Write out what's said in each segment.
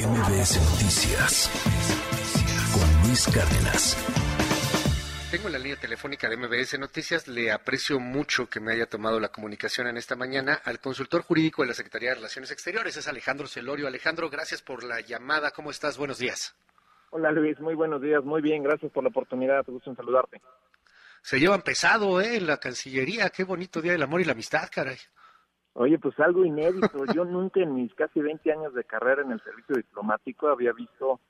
MBS Noticias con Luis Cárdenas. Tengo la línea telefónica de MBS Noticias. Le aprecio mucho que me haya tomado la comunicación en esta mañana al consultor jurídico de la Secretaría de Relaciones Exteriores, es Alejandro Celorio. Alejandro, gracias por la llamada. ¿Cómo estás? Buenos días. Hola Luis, muy buenos días. Muy bien, gracias por la oportunidad. Te gusto en saludarte. Se llevan pesado, ¿eh? La Cancillería. Qué bonito Día del Amor y la Amistad, caray. Oye, pues algo inédito. Yo nunca en mis casi 20 años de carrera en el servicio diplomático había visto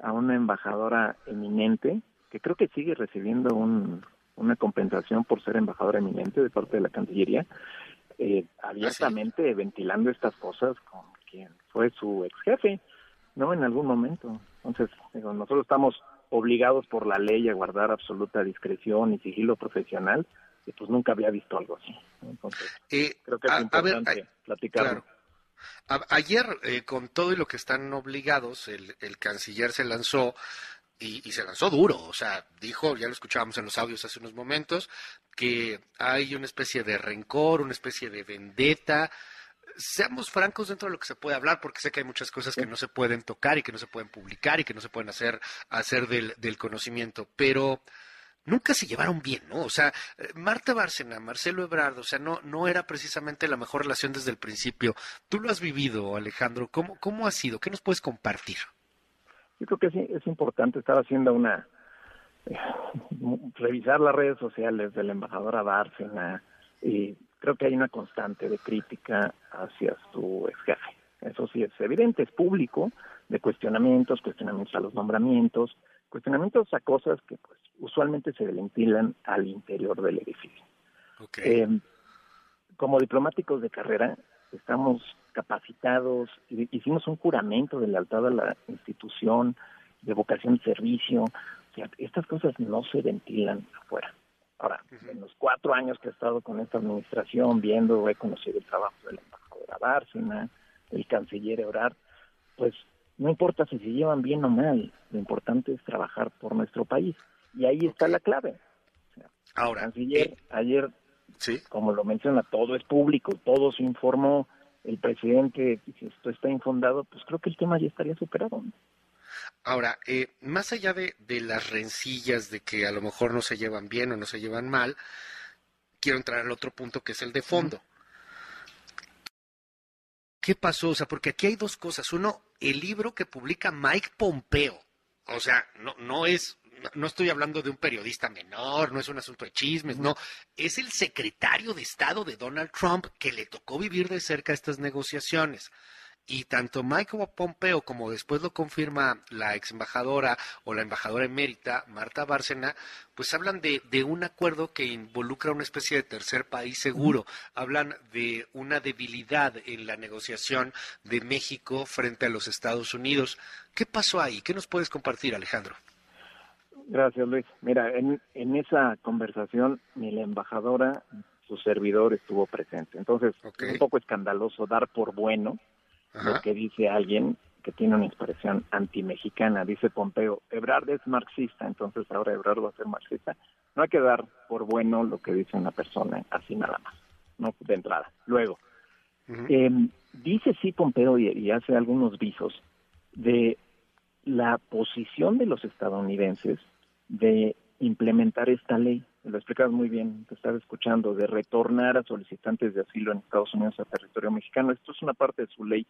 a una embajadora eminente, que creo que sigue recibiendo un, una compensación por ser embajadora eminente de parte de la Cancillería, eh, abiertamente ventilando estas cosas con quien fue su ex jefe, ¿no? En algún momento. Entonces, digo, nosotros estamos obligados por la ley a guardar absoluta discreción y sigilo profesional, y pues nunca había visto algo así. Entonces, Eh, creo que es a- a importante ver, a- platicarlo. Claro. Ayer, eh, con todo y lo que están obligados, el, el canciller se lanzó y, y se lanzó duro. O sea, dijo, ya lo escuchábamos en los audios hace unos momentos, que hay una especie de rencor, una especie de vendetta. Seamos francos dentro de lo que se puede hablar, porque sé que hay muchas cosas que no se pueden tocar y que no se pueden publicar y que no se pueden hacer, hacer del, del conocimiento. Pero nunca se llevaron bien, ¿no? O sea, eh, Marta Bárcena, Marcelo Ebrard, o sea, no, no era precisamente la mejor relación desde el principio. Tú lo has vivido, Alejandro. ¿Cómo, cómo ha sido? ¿Qué nos puedes compartir? Yo creo que sí, es importante estar haciendo una eh, revisar las redes sociales de la embajadora Bárcena y creo que hay una constante de crítica hacia su ex jefe. Eso sí es evidente, es público, de cuestionamientos, cuestionamientos a los nombramientos, cuestionamientos a cosas que pues usualmente se ventilan al interior del edificio. Ok. Eh, como diplomáticos de carrera, estamos capacitados, hi- hicimos un juramento de lealtad a la institución, de vocación de servicio. O sea, estas cosas no se ventilan afuera. Ahora, en los cuatro años que he estado con esta administración, viendo, he conocido el trabajo de la embajadora Bárcena, del canciller Ebrard, pues no importa si se llevan bien o mal, lo importante es trabajar por nuestro país. Y ahí está la clave. Ahora, Canciller, eh, ayer sí, como lo menciona, todo es público, todo se informó, el presidente, si esto está infundado, pues creo que el tema ya estaría superado. ¿no? Ahora, eh, más allá de, de las rencillas de que a lo mejor no se llevan bien o no se llevan mal, quiero entrar al otro punto que es el de fondo. ¿Qué pasó? O sea, porque aquí hay dos cosas. Uno, el libro que publica Mike Pompeo. O sea, no, no es, no- estoy hablando de un periodista menor, no es un asunto de chismes, no. Es el secretario de Estado de Donald Trump que le tocó vivir de cerca estas negociaciones. Y tanto Mike Pompeo como después lo confirma la ex embajadora o la embajadora emérita, Marta Bárcena, pues hablan de, de un acuerdo que involucra una especie de tercer país seguro. Hablan de una debilidad en la negociación de México frente a los Estados Unidos. ¿Qué pasó ahí? ¿Qué nos puedes compartir, Alejandro? Gracias, Luis. Mira, en, en esa conversación ni la embajadora, su servidor estuvo presente. Entonces, es un poco escandaloso dar por bueno lo que dice alguien que tiene una expresión antimexicana. Dice Pompeo, Ebrard es marxista, entonces ahora Ebrard va a ser marxista. No hay que dar por bueno lo que dice una persona así nada más, no de entrada. Luego, eh, dice sí Pompeo y, y hace algunos visos de la posición de los estadounidenses de implementar esta ley. Lo explicas muy bien, te estaba escuchando, de retornar a solicitantes de asilo en Estados Unidos a territorio mexicano. Esto es una parte de su ley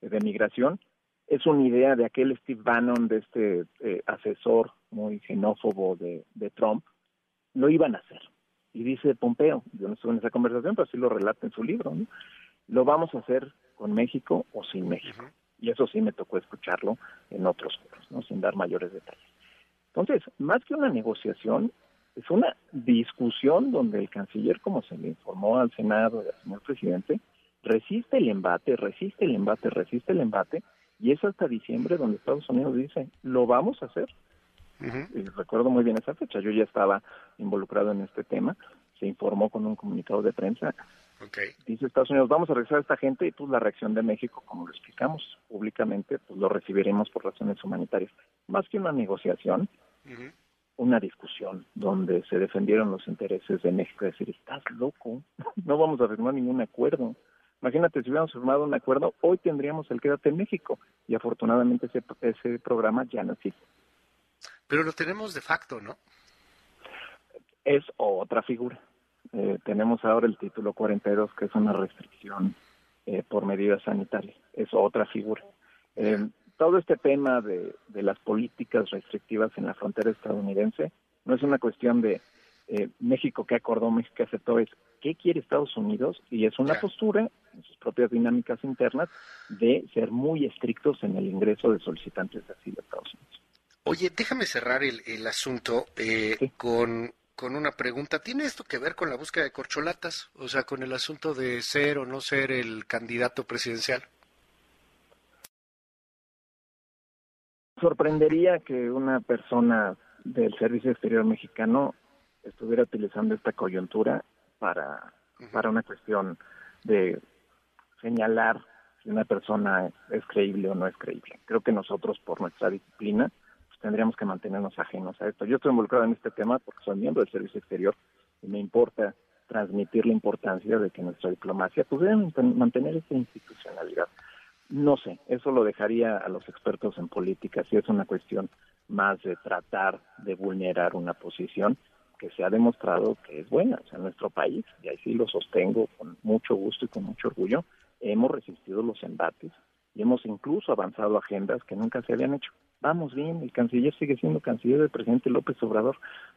de migración. Es una idea de aquel Steve Bannon, de este eh, asesor muy xenófobo de, de Trump. Lo iban a hacer. Y dice Pompeo, yo no estuve en esa conversación, pero sí lo relata en su libro, ¿no? lo vamos a hacer con México o sin México. Y eso sí me tocó escucharlo en otros foros, ¿no? sin dar mayores detalles. Entonces, más que una negociación, es una discusión donde el canciller, como se le informó al Senado y al señor presidente, resiste el embate, resiste el embate, resiste el embate, y es hasta diciembre donde Estados Unidos dice, lo vamos a hacer. Y recuerdo muy bien esa fecha, yo ya estaba involucrado en este tema, se informó con un comunicado de prensa, dice Estados Unidos, vamos a regresar a esta gente y pues la reacción de México, como lo explicamos públicamente, pues lo recibiremos por razones humanitarias. Más que una negociación. Una discusión donde se defendieron los intereses de México, es decir, estás loco, no vamos a firmar ningún acuerdo, Imagínate, si hubiéramos firmado un acuerdo, hoy tendríamos el Quédate en México y afortunadamente ese, ese programa ya no existe. Pero lo tenemos de facto, ¿no? Es otra figura. Eh, tenemos ahora el título 42, que es una restricción eh, por medidas sanitarias. Es otra figura. Eh, todo este tema de, de, las políticas restrictivas en la frontera estadounidense no es una cuestión de México que acordó, México que aceptó, es qué quiere Estados Unidos y es una postura en sus propias dinámicas internas de ser muy estrictos en el ingreso de solicitantes de asilo a Estados Unidos. Oye, déjame cerrar el, el asunto eh, con con una pregunta. ¿Tiene esto que ver con la búsqueda de corcholatas? O sea, con el asunto de ser o no ser el candidato presidencial. Sorprendería que una persona del Servicio Exterior mexicano estuviera utilizando esta coyuntura para, para una cuestión de señalar si una persona es creíble o no es creíble. Creo que nosotros, por nuestra disciplina, tendríamos que mantenernos ajenos a esto. Yo estoy involucrado en este tema porque soy miembro del Servicio Exterior y me importa transmitir la importancia de que nuestra diplomacia pudiera mantener esa institucionalidad. No sé, eso lo dejaría a los expertos en política, si es una cuestión más de tratar de vulnerar una posición que se ha demostrado que es buena. O sea, en nuestro país, y ahí sí lo sostengo con mucho gusto y con mucho orgullo, hemos resistido los embates y hemos incluso avanzado agendas que nunca se habían hecho vamos bien, el canciller sigue siendo canciller del presidente López Obrador.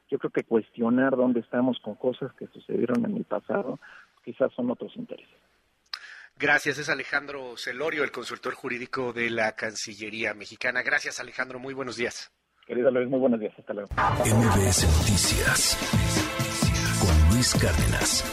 Yo creo que cuestionar dónde estamos con cosas que sucedieron en el pasado, quizás son otros intereses. Gracias, es Alejandro Celorio, el consultor jurídico de la Cancillería Mexicana. Gracias, Alejandro, muy buenos días. Querido Luis, muy buenos días, hasta luego. MBS Noticias con Luis Cárdenas.